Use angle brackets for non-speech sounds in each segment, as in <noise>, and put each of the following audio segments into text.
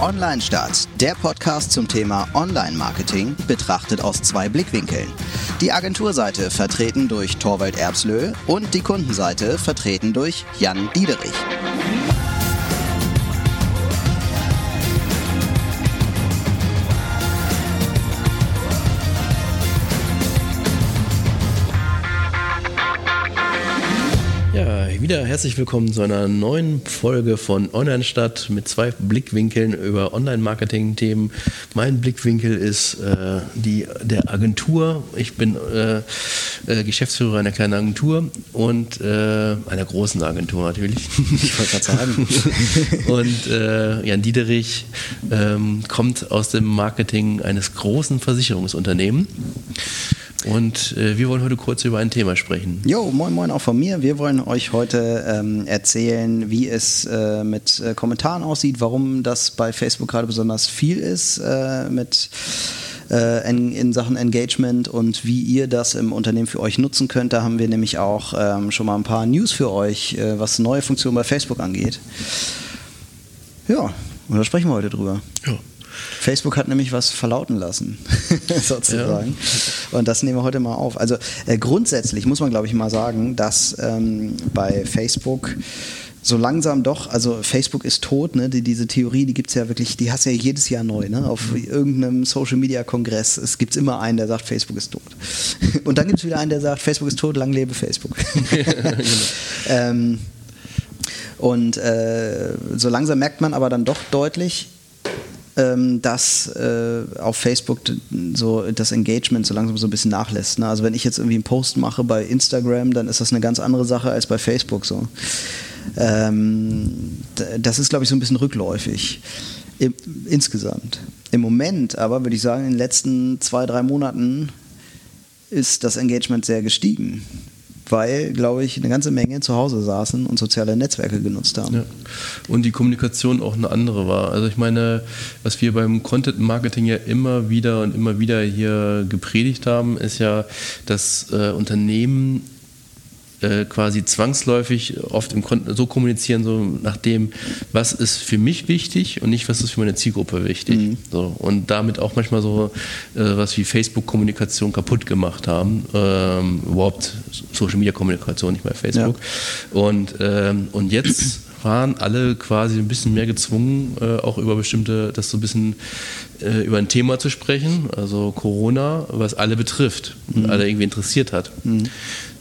Online Start, der Podcast zum Thema Online-Marketing, betrachtet aus zwei Blickwinkeln. Die Agenturseite vertreten durch Torwald Erbslö und die Kundenseite vertreten durch Jan Diederich. Wieder herzlich willkommen zu einer neuen Folge von Online Stadt mit zwei Blickwinkeln über Online-Marketing-Themen. Mein Blickwinkel ist äh, die der Agentur. Ich bin äh, äh, Geschäftsführer einer kleinen Agentur und äh, einer großen Agentur natürlich. Ich wollte gerade sagen. <laughs> und äh, Jan Diederich ähm, kommt aus dem Marketing eines großen Versicherungsunternehmens. Und äh, wir wollen heute kurz über ein Thema sprechen. Jo, moin moin auch von mir. Wir wollen euch heute ähm, erzählen, wie es äh, mit äh, Kommentaren aussieht, warum das bei Facebook gerade besonders viel ist äh, mit äh, in, in, Sachen Engagement und wie ihr das im Unternehmen für euch nutzen könnt. Da haben wir nämlich auch ähm, schon mal ein paar News für euch, äh, was neue Funktionen bei Facebook angeht. Ja, und da sprechen wir heute drüber. Ja. Facebook hat nämlich was verlauten lassen, <laughs> sozusagen. Ja. Und das nehmen wir heute mal auf. Also äh, grundsätzlich muss man, glaube ich, mal sagen, dass ähm, bei Facebook so langsam doch, also Facebook ist tot, ne? Die, diese Theorie, die gibt es ja wirklich, die hast du ja jedes Jahr neu, ne? Auf mhm. irgendeinem Social Media Kongress. Es gibt immer einen, der sagt, Facebook ist tot. <laughs> Und dann gibt es wieder einen, der sagt, Facebook ist tot, lang lebe Facebook. <laughs> genau. ähm, und äh, so langsam merkt man aber dann doch deutlich, ähm, dass äh, auf Facebook so das Engagement so langsam so ein bisschen nachlässt. Ne? Also wenn ich jetzt irgendwie einen Post mache bei Instagram, dann ist das eine ganz andere Sache als bei Facebook so. Ähm, das ist, glaube ich, so ein bisschen rückläufig. Im, insgesamt. Im Moment aber würde ich sagen, in den letzten zwei, drei Monaten ist das Engagement sehr gestiegen weil, glaube ich, eine ganze Menge zu Hause saßen und soziale Netzwerke genutzt haben. Ja. Und die Kommunikation auch eine andere war. Also ich meine, was wir beim Content Marketing ja immer wieder und immer wieder hier gepredigt haben, ist ja, dass äh, Unternehmen äh, quasi zwangsläufig oft so kommunizieren, so nach dem, was ist für mich wichtig und nicht, was ist für meine Zielgruppe wichtig. Mhm. So, und damit auch manchmal so äh, was wie Facebook-Kommunikation kaputt gemacht haben. Ähm, überhaupt Social-Media-Kommunikation, nicht bei Facebook. Ja. Und, ähm, und jetzt waren alle quasi ein bisschen mehr gezwungen, äh, auch über bestimmte, das so ein bisschen äh, über ein Thema zu sprechen, also Corona, was alle betrifft und mhm. alle irgendwie interessiert hat. Mhm.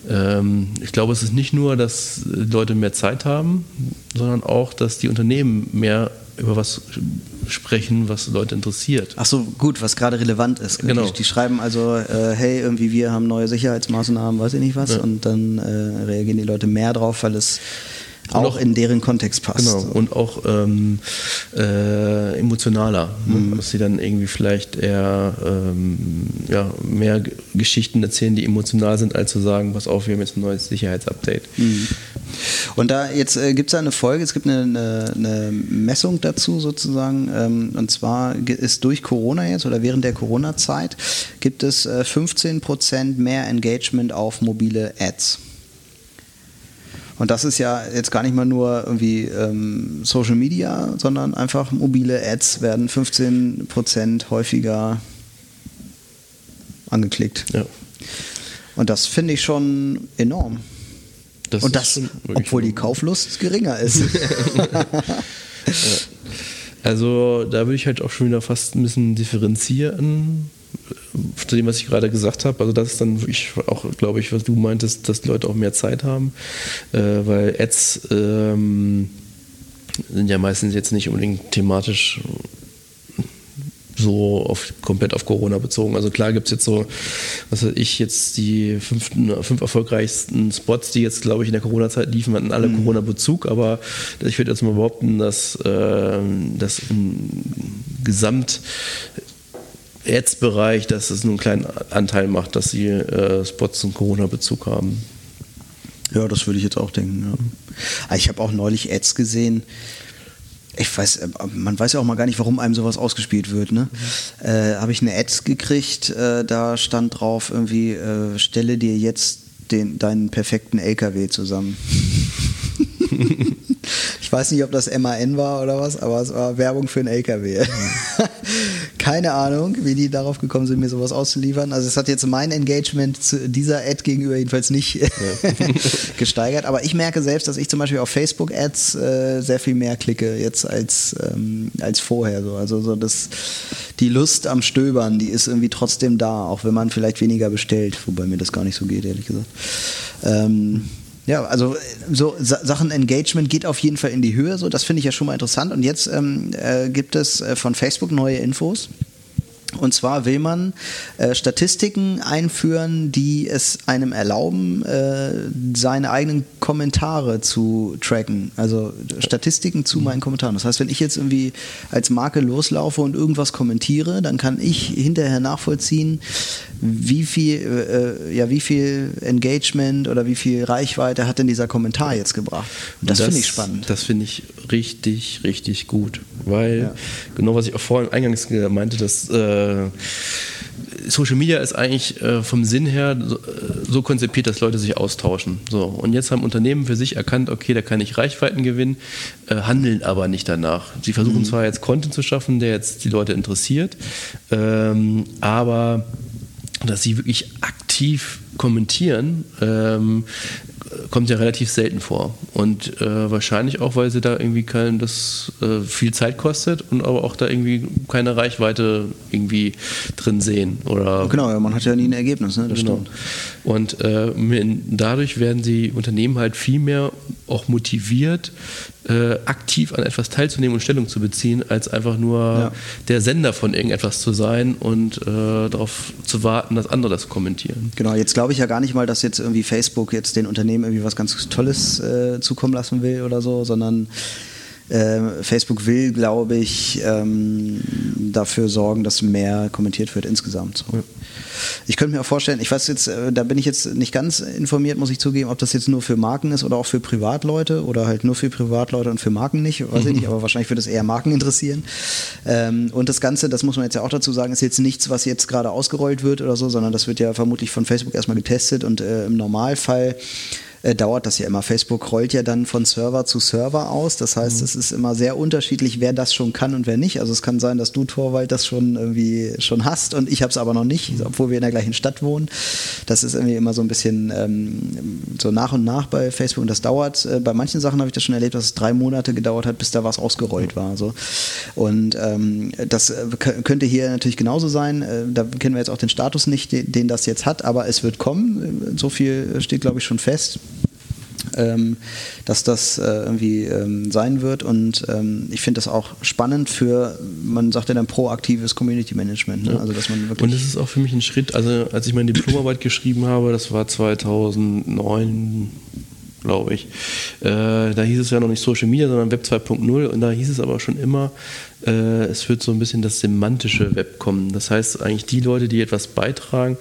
Ähm, ich glaube, es ist nicht nur, dass Leute mehr Zeit haben, sondern auch, dass die Unternehmen mehr über was sprechen, was Leute interessiert. Ach so, gut, was gerade relevant ist. Genau. Die, die schreiben also, äh, hey, irgendwie wir haben neue Sicherheitsmaßnahmen, weiß ich nicht was, ja. und dann äh, reagieren die Leute mehr drauf, weil es auch, auch, in deren Kontext passt. Genau, und auch ähm, äh, emotionaler, ne? mhm. dass sie dann irgendwie vielleicht eher ähm, ja, mehr Geschichten erzählen, die emotional sind, als zu sagen, pass auf, wir haben jetzt ein neues Sicherheitsupdate. Mhm. Und da jetzt äh, gibt es eine Folge, es gibt eine, eine, eine Messung dazu sozusagen, ähm, und zwar ist durch Corona jetzt oder während der Corona-Zeit gibt es äh, 15% mehr Engagement auf mobile Ads. Und das ist ja jetzt gar nicht mal nur irgendwie ähm, Social Media, sondern einfach mobile Ads werden 15% häufiger angeklickt. Ja. Und das finde ich schon enorm. Das Und das, obwohl die Kauflust geringer ist. <laughs> Also da würde ich halt auch schon wieder fast ein bisschen differenzieren zu dem, was ich gerade gesagt habe. Also das ist dann wirklich auch, glaube ich, was du meintest, dass die Leute auch mehr Zeit haben, äh, weil Ads ähm, sind ja meistens jetzt nicht unbedingt thematisch so auf, komplett auf Corona bezogen. Also klar gibt es jetzt so, was weiß ich, jetzt die fünf, fünf erfolgreichsten Spots, die jetzt, glaube ich, in der Corona-Zeit liefen, hatten alle mhm. Corona-Bezug, aber ich würde jetzt mal behaupten, dass äh, das Gesamt Ads-Bereich, dass es nur einen kleinen Anteil macht, dass sie äh, Spots einen Corona-Bezug haben. Ja, das würde ich jetzt auch denken. Ja. Ah, ich habe auch neulich Ads gesehen. Ich weiß, äh, man weiß ja auch mal gar nicht, warum einem sowas ausgespielt wird. Ne? Mhm. Äh, habe ich eine Ads gekriegt, äh, da stand drauf irgendwie, äh, stelle dir jetzt den, deinen perfekten LKW zusammen. <laughs> <laughs> Ich weiß nicht, ob das MAN war oder was, aber es war Werbung für einen LKW. Keine Ahnung, wie die darauf gekommen sind, mir sowas auszuliefern. Also es hat jetzt mein Engagement zu dieser Ad gegenüber jedenfalls nicht ja. <laughs> gesteigert. Aber ich merke selbst, dass ich zum Beispiel auf Facebook-Ads äh, sehr viel mehr klicke jetzt als, ähm, als vorher. So. Also so das, die Lust am Stöbern, die ist irgendwie trotzdem da, auch wenn man vielleicht weniger bestellt, wobei mir das gar nicht so geht, ehrlich gesagt. Ähm, ja, also so Sachen Engagement geht auf jeden Fall in die Höhe, so das finde ich ja schon mal interessant. Und jetzt ähm, äh, gibt es äh, von Facebook neue Infos. Und zwar will man äh, Statistiken einführen, die es einem erlauben, äh, seine eigenen Kommentare zu tracken. Also Statistiken zu meinen Kommentaren. Das heißt, wenn ich jetzt irgendwie als Marke loslaufe und irgendwas kommentiere, dann kann ich hinterher nachvollziehen, wie viel, äh, ja, wie viel Engagement oder wie viel Reichweite hat denn dieser Kommentar jetzt gebracht. Und das, das finde ich spannend. Das finde ich richtig, richtig gut. Weil, ja. genau was ich auch vorhin eingangs meinte, dass äh, Social Media ist eigentlich äh, vom Sinn her so, äh, so, konzipiert, dass Leute sich austauschen. So, und jetzt haben Unternehmen für sich erkannt, okay, da kann ich Reichweiten gewinnen, äh, handeln aber nicht danach. Sie versuchen mhm. zwar jetzt Content zu schaffen, der jetzt die Leute interessiert, ähm, aber dass sie wirklich aktiv kommentieren, ähm, kommt ja relativ selten vor. Und äh, wahrscheinlich auch, weil sie da irgendwie kein, das äh, viel Zeit kostet und aber auch da irgendwie keine Reichweite irgendwie drin sehen. Oder genau, ja, man hat ja nie ein Ergebnis, ne? das genau. stimmt. Und äh, dadurch werden die Unternehmen halt viel mehr auch motiviert, äh, aktiv an etwas teilzunehmen und Stellung zu beziehen, als einfach nur ja. der Sender von irgendetwas zu sein und äh, darauf zu warten, dass andere das kommentieren. Genau, jetzt glaube ich ja gar nicht mal, dass jetzt irgendwie Facebook jetzt den Unternehmen irgendwie was ganz Tolles äh, zukommen lassen will oder so, sondern Facebook will, glaube ich, ähm, dafür sorgen, dass mehr kommentiert wird insgesamt. Ich könnte mir auch vorstellen, ich weiß jetzt, äh, da bin ich jetzt nicht ganz informiert, muss ich zugeben, ob das jetzt nur für Marken ist oder auch für Privatleute oder halt nur für Privatleute und für Marken nicht, weiß ich <laughs> nicht, aber wahrscheinlich würde es eher Marken interessieren. Ähm, und das Ganze, das muss man jetzt ja auch dazu sagen, ist jetzt nichts, was jetzt gerade ausgerollt wird oder so, sondern das wird ja vermutlich von Facebook erstmal getestet und äh, im Normalfall äh, dauert das ja immer. Facebook rollt ja dann von Server zu Server aus. Das heißt, mhm. es ist immer sehr unterschiedlich, wer das schon kann und wer nicht. Also es kann sein, dass du Torwald das schon irgendwie schon hast und ich habe es aber noch nicht, obwohl wir in der gleichen Stadt wohnen. Das ist irgendwie immer so ein bisschen ähm, so nach und nach bei Facebook und das dauert. Äh, bei manchen Sachen habe ich das schon erlebt, dass es drei Monate gedauert hat, bis da was ausgerollt war. So. Und ähm, das äh, könnte hier natürlich genauso sein. Äh, da kennen wir jetzt auch den Status nicht, den, den das jetzt hat, aber es wird kommen. So viel steht, glaube ich, schon fest ähm, dass das äh, irgendwie ähm, sein wird. Und ähm, ich finde das auch spannend für, man sagt ja dann proaktives Community Management. Ne? Ja. Also, dass man wirklich Und es ist auch für mich ein Schritt, also als ich meine Diplomarbeit geschrieben habe, das war 2009, glaube ich. Äh, da hieß es ja noch nicht Social Media, sondern Web 2.0 und da hieß es aber schon immer, äh, es wird so ein bisschen das semantische Web kommen. Das heißt, eigentlich die Leute, die etwas beitragen,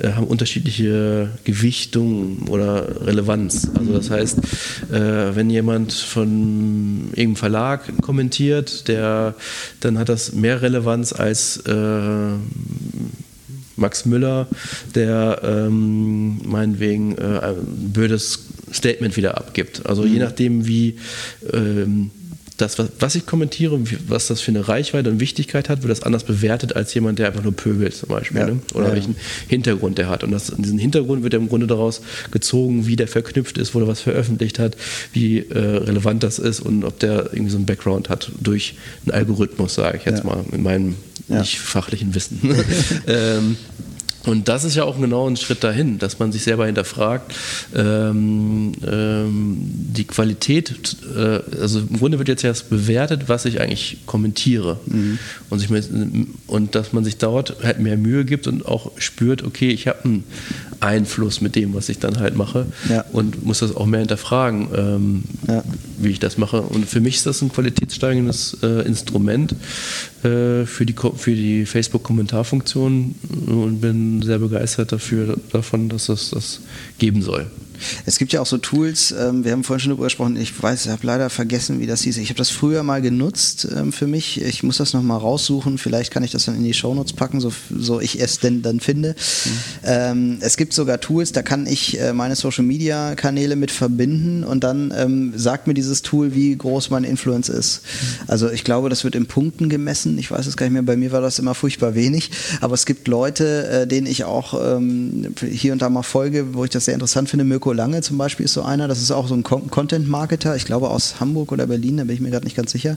äh, haben unterschiedliche Gewichtungen oder Relevanz. Also das heißt, äh, wenn jemand von irgendeinem Verlag kommentiert, der, dann hat das mehr Relevanz als äh, Max Müller, der ähm, meinetwegen äh, ein blödes Statement wieder abgibt. Also mhm. je nachdem, wie ähm, das, was, was ich kommentiere, was das für eine Reichweite und Wichtigkeit hat, wird das anders bewertet als jemand, der einfach nur pöbelt zum Beispiel. Ja. Ne? Oder ja, welchen Hintergrund der hat. Und das, diesen Hintergrund wird ja im Grunde daraus gezogen, wie der verknüpft ist, wo er was veröffentlicht hat, wie äh, relevant das ist und ob der irgendwie so einen Background hat durch einen Algorithmus, sage ich jetzt mal, in meinem nicht fachlichen Wissen. <laughs> ähm, und das ist ja auch genau ein Schritt dahin, dass man sich selber hinterfragt, ähm, ähm, die Qualität, äh, also im Grunde wird jetzt erst bewertet, was ich eigentlich kommentiere. Mhm. Und, sich und dass man sich dort halt mehr Mühe gibt und auch spürt, okay, ich habe einen Einfluss mit dem, was ich dann halt mache ja. und muss das auch mehr hinterfragen, ähm, ja. wie ich das mache. Und für mich ist das ein qualitätssteigendes äh, Instrument äh, für die, für die Facebook-Kommentarfunktion und bin sehr begeistert dafür, davon, dass es das geben soll. Es gibt ja auch so Tools, ähm, wir haben vorhin schon darüber gesprochen, ich weiß, ich habe leider vergessen, wie das hieß. Ich habe das früher mal genutzt ähm, für mich. Ich muss das nochmal raussuchen, vielleicht kann ich das dann in die Shownotes packen, so, so ich es denn dann finde. Mhm. Ähm, es gibt sogar Tools, da kann ich äh, meine Social Media Kanäle mit verbinden und dann ähm, sagt mir dieses Tool, wie groß mein Influence ist. Mhm. Also ich glaube, das wird in Punkten gemessen. Ich weiß es gar nicht mehr, bei mir war das immer furchtbar wenig, aber es gibt Leute, äh, denen ich auch ähm, hier und da mal folge, wo ich das sehr interessant finde. Mirko Lange zum Beispiel ist so einer, das ist auch so ein Content-Marketer, ich glaube aus Hamburg oder Berlin, da bin ich mir gerade nicht ganz sicher.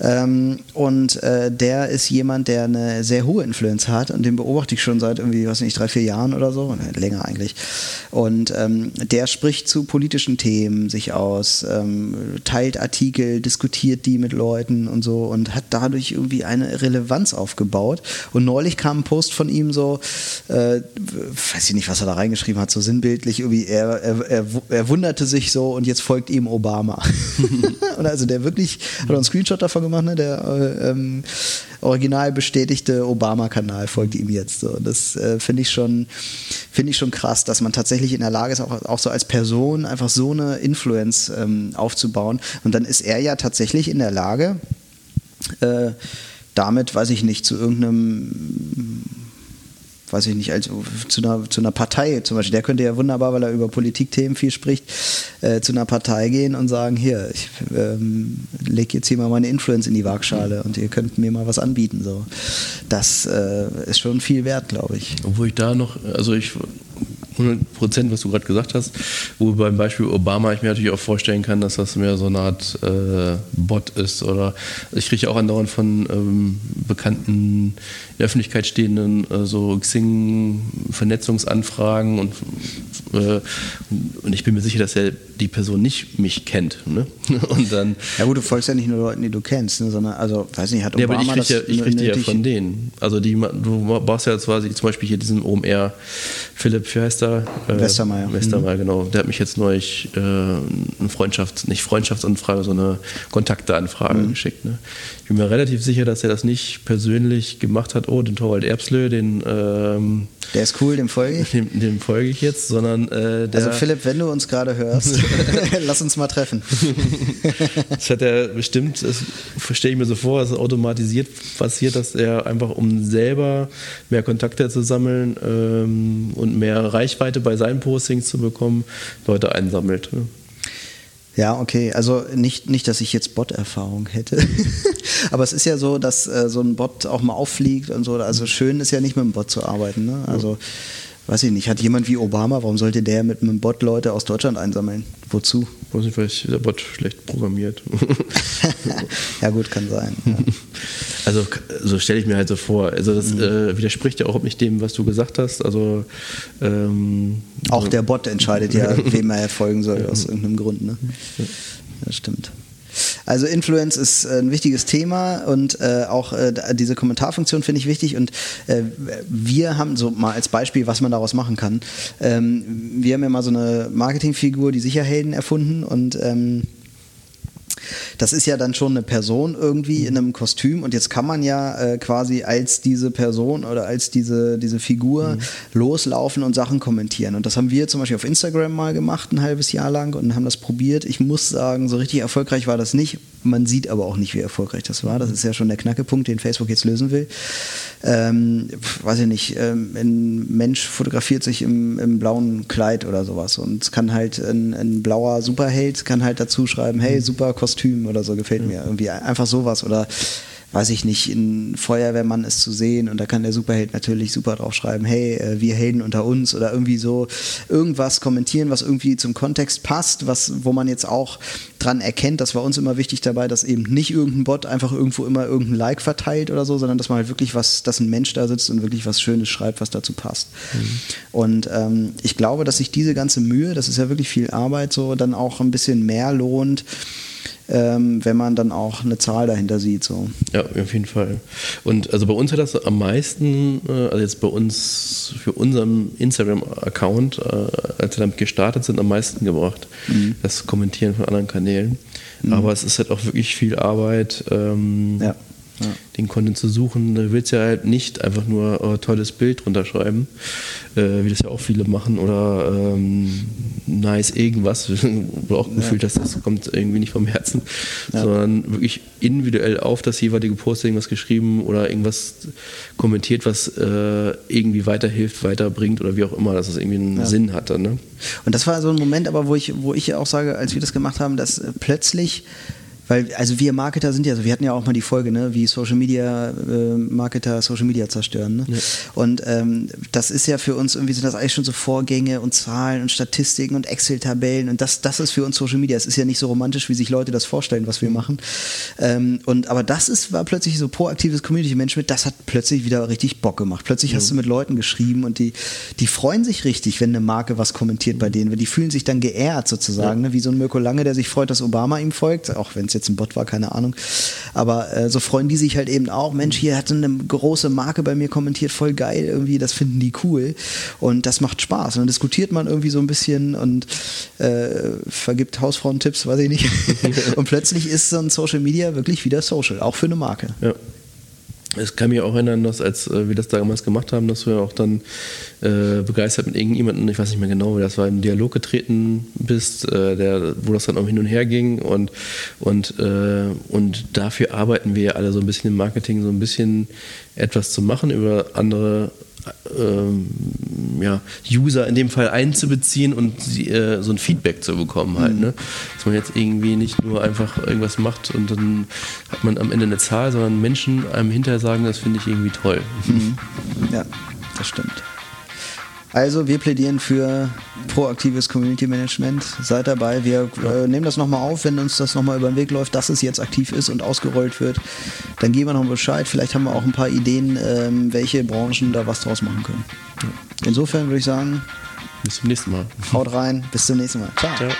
Ähm, und äh, der ist jemand, der eine sehr hohe Influence hat und den beobachte ich schon seit irgendwie, weiß nicht, drei, vier Jahren oder so, länger eigentlich. Und ähm, der spricht zu politischen Themen sich aus, ähm, teilt Artikel, diskutiert die mit Leuten und so und hat dadurch irgendwie eine Relevanz aufgebaut. Und neulich kam ein Post von ihm so, äh, weiß ich nicht, was er da reingeschrieben hat, so sinnbildlich, irgendwie, er, er, er, er wunderte sich so und jetzt folgt ihm Obama. <laughs> und also der wirklich, hat einen Screenshot davon gemacht, ne? der äh, ähm, original bestätigte Obama-Kanal folgt ihm jetzt. So. Das äh, finde ich, schon, ich schon krass, dass man tatsächlich in der Lage ist, auch, auch so als Person einfach so eine Influence ähm, aufzubauen. Und dann ist er ja tatsächlich in der Lage, äh, damit, weiß ich nicht, zu irgendeinem weiß ich nicht, also zu einer, zu einer Partei zum Beispiel, der könnte ja wunderbar, weil er über Politikthemen viel spricht, äh, zu einer Partei gehen und sagen, hier, ich ähm, lege jetzt hier mal meine Influence in die Waagschale und ihr könnt mir mal was anbieten. So. Das äh, ist schon viel wert, glaube ich. Obwohl ich da noch, also ich 100 Prozent, was du gerade gesagt hast. Wo beim Beispiel Obama ich mir natürlich auch vorstellen kann, dass das mehr so eine Art äh, Bot ist. Oder ich kriege auch andauernd von ähm, bekannten in der Öffentlichkeit stehenden äh, so Xing-Vernetzungsanfragen und, äh, und ich bin mir sicher, dass er die Person nicht mich kennt. Ne? <laughs> Und dann, ja gut, du folgst ja nicht nur Leuten, die du kennst, ne, sondern, also, weiß nicht, hat Obama ja, aber ich kriege ja, krieg die ja von denen. Also die, du brauchst ja quasi zum Beispiel hier diesen OMR Philipp, wie heißt er? Äh, Westermeier. Westermeier, mhm. genau. Der hat mich jetzt neulich äh, eine Freundschafts-, nicht Freundschaftsanfrage, sondern eine Kontakteanfrage mhm. geschickt. Ne? Ich bin mir relativ sicher, dass er das nicht persönlich gemacht hat, oh, den Torwald Erbslö, den ähm, der ist cool, dem folge ich. Dem, dem folge ich jetzt, sondern äh, Also Philipp, wenn du uns gerade hörst, <laughs> <laughs> lass uns mal treffen. <laughs> das hat er bestimmt, das verstehe ich mir so vor, dass es automatisiert passiert, dass er einfach, um selber mehr Kontakte zu sammeln ähm, und mehr Reichweite bei seinen Postings zu bekommen, Leute einsammelt. Ne? Ja, okay. Also nicht, nicht dass ich jetzt Bot-Erfahrung hätte. <laughs> Aber es ist ja so, dass äh, so ein Bot auch mal auffliegt und so. Also schön ist ja nicht mit einem Bot zu arbeiten. Ne? Also, weiß ich nicht, hat jemand wie Obama, warum sollte der mit einem Bot Leute aus Deutschland einsammeln? Wozu? Weiß nicht, vielleicht der Bot schlecht programmiert. <laughs> ja, gut, kann sein. Ja. <laughs> Also, so stelle ich mir halt so vor. Also, das mhm. äh, widerspricht ja auch nicht dem, was du gesagt hast. Also, ähm, auch der Bot entscheidet ja, <laughs> wem er folgen soll, aus irgendeinem Grund. Ne? Das stimmt. Also Influence ist äh, ein wichtiges Thema und äh, auch äh, diese Kommentarfunktion finde ich wichtig und äh, wir haben so mal als Beispiel, was man daraus machen kann. Ähm, wir haben ja mal so eine Marketingfigur, die Sicherhelden erfunden und ähm, das ist ja dann schon eine Person irgendwie in einem Kostüm und jetzt kann man ja äh, quasi als diese Person oder als diese, diese Figur mhm. loslaufen und Sachen kommentieren. Und das haben wir zum Beispiel auf Instagram mal gemacht, ein halbes Jahr lang und haben das probiert. Ich muss sagen, so richtig erfolgreich war das nicht. Man sieht aber auch nicht, wie erfolgreich das war. Das ist ja schon der Knackepunkt, den Facebook jetzt lösen will. Ähm, weiß ich nicht, ähm, ein Mensch fotografiert sich im, im, blauen Kleid oder sowas und kann halt ein, ein blauer Superheld kann halt dazu schreiben, hey, super Kostüm oder so, gefällt mir irgendwie. Einfach sowas oder weiß ich nicht, ein Feuerwehrmann ist zu sehen und da kann der Superheld natürlich super drauf schreiben, hey, äh, wir Helden unter uns oder irgendwie so irgendwas kommentieren, was irgendwie zum Kontext passt, was, wo man jetzt auch dran erkennt, das war uns immer wichtig dabei, dass eben nicht irgendein Bot einfach irgendwo immer irgendein Like verteilt oder so, sondern dass man halt wirklich was, dass ein Mensch da sitzt und wirklich was Schönes schreibt, was dazu passt. Mhm. Und ähm, ich glaube, dass sich diese ganze Mühe, das ist ja wirklich viel Arbeit, so dann auch ein bisschen mehr lohnt, ähm, wenn man dann auch eine Zahl dahinter sieht. So. Ja, auf jeden Fall. Und also bei uns hat das am meisten, äh, also jetzt bei uns für unseren Instagram-Account, äh, als wir damit gestartet sind, am meisten gebracht. Mhm. Das Kommentieren von anderen Kanälen. Mhm. Aber es ist halt auch wirklich viel Arbeit. Ähm, ja ja. den Content zu suchen. Du willst ja halt nicht einfach nur oh, tolles Bild drunter schreiben, äh, wie das ja auch viele machen, oder ähm, nice irgendwas, <laughs> wo auch gefühlt hast, das kommt irgendwie nicht vom Herzen, sondern wirklich individuell auf das jeweilige Posting was geschrieben oder irgendwas kommentiert, was äh, irgendwie weiterhilft, weiterbringt oder wie auch immer, dass es irgendwie einen Sinn hatte. Ne? Und das war so ein Moment, aber wo ich, wo ich auch sage, als wir das gemacht haben, dass äh, plötzlich weil, also wir Marketer sind ja so, wir hatten ja auch mal die Folge, ne, wie Social Media äh, Marketer Social Media zerstören. Ne? Ja. Und ähm, das ist ja für uns irgendwie sind das eigentlich schon so Vorgänge und Zahlen und Statistiken und Excel-Tabellen und das, das ist für uns Social Media. Es ist ja nicht so romantisch, wie sich Leute das vorstellen, was wir machen. Ähm, und aber das ist, war plötzlich so proaktives Community-Management, das hat plötzlich wieder richtig Bock gemacht. Plötzlich mhm. hast du mit Leuten geschrieben und die, die freuen sich richtig, wenn eine Marke was kommentiert bei denen. Die fühlen sich dann geehrt sozusagen, ja. ne? wie so ein Mirko Lange, der sich freut, dass Obama ihm folgt, auch wenn es jetzt ein Bot war, keine Ahnung. Aber äh, so freuen die sich halt eben auch. Mensch, hier hat eine große Marke bei mir kommentiert, voll geil irgendwie, das finden die cool. Und das macht Spaß. Und dann diskutiert man irgendwie so ein bisschen und äh, vergibt Hausfrauentipps, weiß ich nicht. <laughs> und plötzlich ist so ein Social Media wirklich wieder social, auch für eine Marke. Ja. Es kann mich auch erinnern, dass als äh, wir das damals gemacht haben, dass ja auch dann äh, begeistert mit irgendjemandem, ich weiß nicht mehr genau, wie das war, im Dialog getreten bist, äh, der, wo das dann auch hin und her ging. Und, und, äh, und dafür arbeiten wir ja alle so ein bisschen im Marketing, so ein bisschen etwas zu machen über andere ähm, ja, User in dem Fall einzubeziehen und äh, so ein Feedback zu bekommen halt. Mhm. Ne? Dass man jetzt irgendwie nicht nur einfach irgendwas macht und dann hat man am Ende eine Zahl, sondern Menschen einem hinterher sagen, das finde ich irgendwie toll. Mhm. <laughs> Ja, das stimmt. Also wir plädieren für proaktives Community Management. Seid dabei. Wir äh, nehmen das nochmal auf, wenn uns das nochmal über den Weg läuft, dass es jetzt aktiv ist und ausgerollt wird. Dann geben wir noch Bescheid. Vielleicht haben wir auch ein paar Ideen, ähm, welche Branchen da was draus machen können. Insofern würde ich sagen, bis zum nächsten Mal. Haut rein. Bis zum nächsten Mal. Ciao. Ciao.